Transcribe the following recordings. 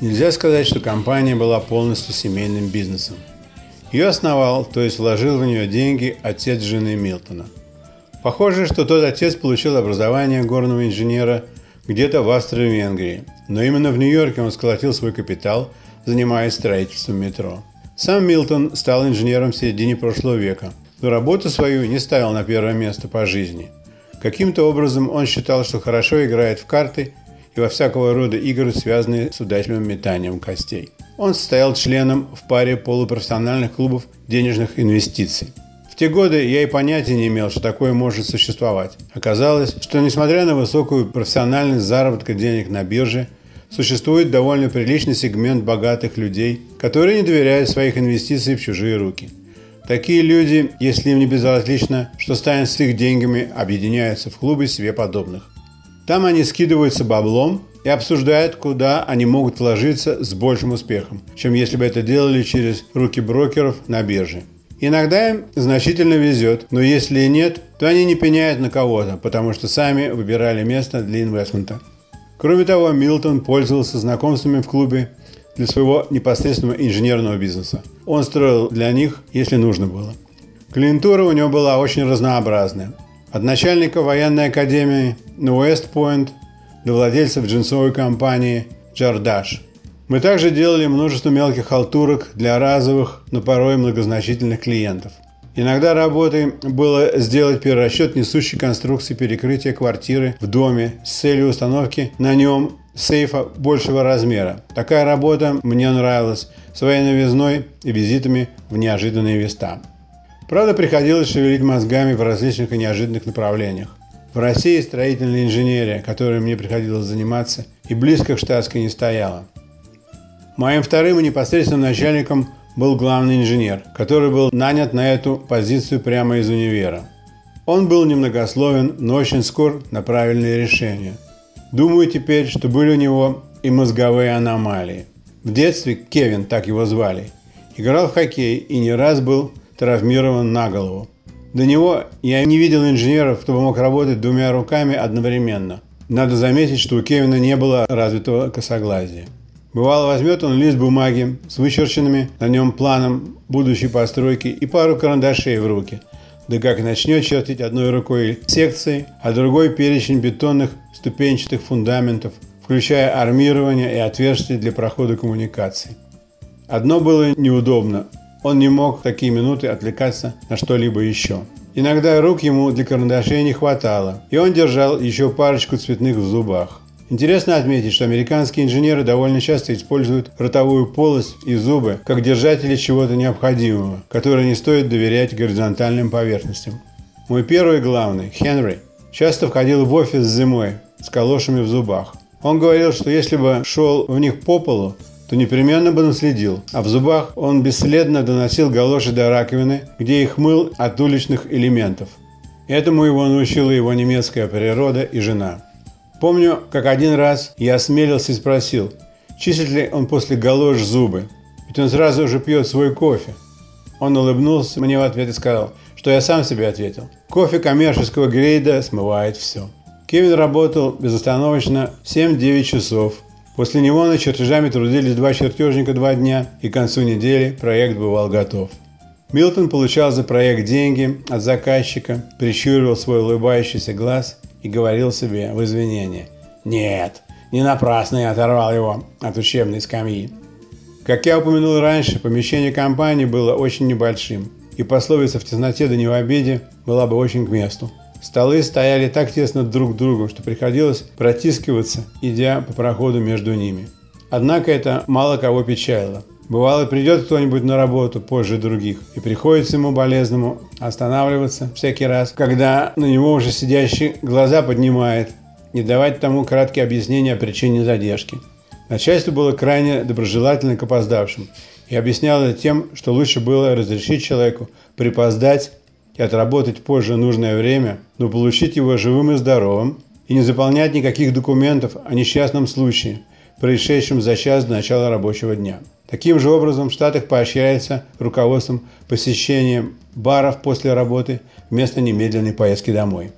Нельзя сказать, что компания была полностью семейным бизнесом. Ее основал, то есть вложил в нее деньги отец жены Милтона. Похоже, что тот отец получил образование горного инженера где-то в Австро-Венгрии, но именно в Нью-Йорке он сколотил свой капитал, занимаясь строительством метро. Сам Милтон стал инженером в середине прошлого века, но работу свою не ставил на первое место по жизни. Каким-то образом он считал, что хорошо играет в карты и во всякого рода игры, связанные с удачливым метанием костей. Он состоял членом в паре полупрофессиональных клубов денежных инвестиций. В те годы я и понятия не имел, что такое может существовать. Оказалось, что несмотря на высокую профессиональность заработка денег на бирже, существует довольно приличный сегмент богатых людей, которые не доверяют своих инвестиций в чужие руки. Такие люди, если им не безразлично, что станет с их деньгами, объединяются в клубы себе подобных. Там они скидываются баблом и обсуждают, куда они могут вложиться с большим успехом, чем если бы это делали через руки брокеров на бирже. Иногда им значительно везет, но если нет, то они не пеняют на кого-то, потому что сами выбирали место для инвестмента. Кроме того, Милтон пользовался знакомствами в клубе для своего непосредственного инженерного бизнеса. Он строил для них, если нужно было. Клиентура у него была очень разнообразная. От начальника военной академии на Уэст-Пойнт до владельцев джинсовой компании «Джардаш». Мы также делали множество мелких халтурок для разовых, но порой многозначительных клиентов. Иногда работой было сделать перерасчет несущей конструкции перекрытия квартиры в доме с целью установки на нем сейфа большего размера. Такая работа мне нравилась своей новизной и визитами в неожиданные места. Правда, приходилось шевелить мозгами в различных и неожиданных направлениях. В России строительная инженерия, которой мне приходилось заниматься, и близко к штатской не стояла. Моим вторым и непосредственным начальником был главный инженер, который был нанят на эту позицию прямо из универа. Он был немногословен, но очень скор на правильные решения. Думаю теперь, что были у него и мозговые аномалии. В детстве Кевин, так его звали, играл в хоккей и не раз был травмирован на голову. До него я не видел инженеров, кто бы мог работать двумя руками одновременно. Надо заметить, что у Кевина не было развитого косоглазия. Бывало, возьмет он лист бумаги с вычерченными на нем планом будущей постройки и пару карандашей в руки. Да как начнет чертить одной рукой секции, а другой перечень бетонных ступенчатых фундаментов, включая армирование и отверстия для прохода коммуникаций. Одно было неудобно. Он не мог в такие минуты отвлекаться на что-либо еще. Иногда рук ему для карандашей не хватало, и он держал еще парочку цветных в зубах. Интересно отметить, что американские инженеры довольно часто используют ротовую полость и зубы как держатели чего-то необходимого, которое не стоит доверять горизонтальным поверхностям. Мой первый главный, Хенри, часто входил в офис зимой с калошами в зубах. Он говорил, что если бы шел в них по полу, то непременно бы наследил, а в зубах он бесследно доносил галоши до раковины, где их мыл от уличных элементов. Этому его научила его немецкая природа и жена. Помню, как один раз я осмелился и спросил, чистит ли он после галош зубы, ведь он сразу же пьет свой кофе. Он улыбнулся мне в ответ и сказал, что я сам себе ответил. Кофе коммерческого грейда смывает все. Кевин работал безостановочно 7-9 часов. После него над чертежами трудились два чертежника два дня, и к концу недели проект бывал готов. Милтон получал за проект деньги от заказчика, прищуривал свой улыбающийся глаз и говорил себе в извинении «Нет, не напрасно я оторвал его от учебной скамьи». Как я упомянул раньше, помещение компании было очень небольшим, и пословица «в тесноте да не в обеде» была бы очень к месту. Столы стояли так тесно друг к другу, что приходилось протискиваться, идя по проходу между ними. Однако это мало кого печалило. Бывало, придет кто-нибудь на работу позже других, и приходится ему болезному останавливаться всякий раз, когда на него уже сидящий глаза поднимает, не давать тому краткие объяснения о причине задержки. Начальство было крайне доброжелательно к опоздавшим и объясняло это тем, что лучше было разрешить человеку припоздать и отработать позже нужное время, но получить его живым и здоровым, и не заполнять никаких документов о несчастном случае, происшедшем за час до начала рабочего дня. Таким же образом в Штатах поощряется руководством посещением баров после работы вместо немедленной поездки домой.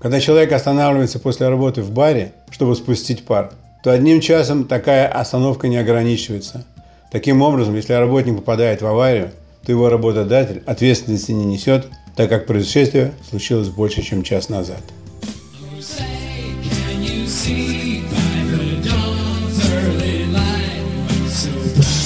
Когда человек останавливается после работы в баре, чтобы спустить пар, то одним часом такая остановка не ограничивается. Таким образом, если работник попадает в аварию, то его работодатель ответственности не несет, так как происшествие случилось больше, чем час назад. Can you see by the dawn's early light? So bright.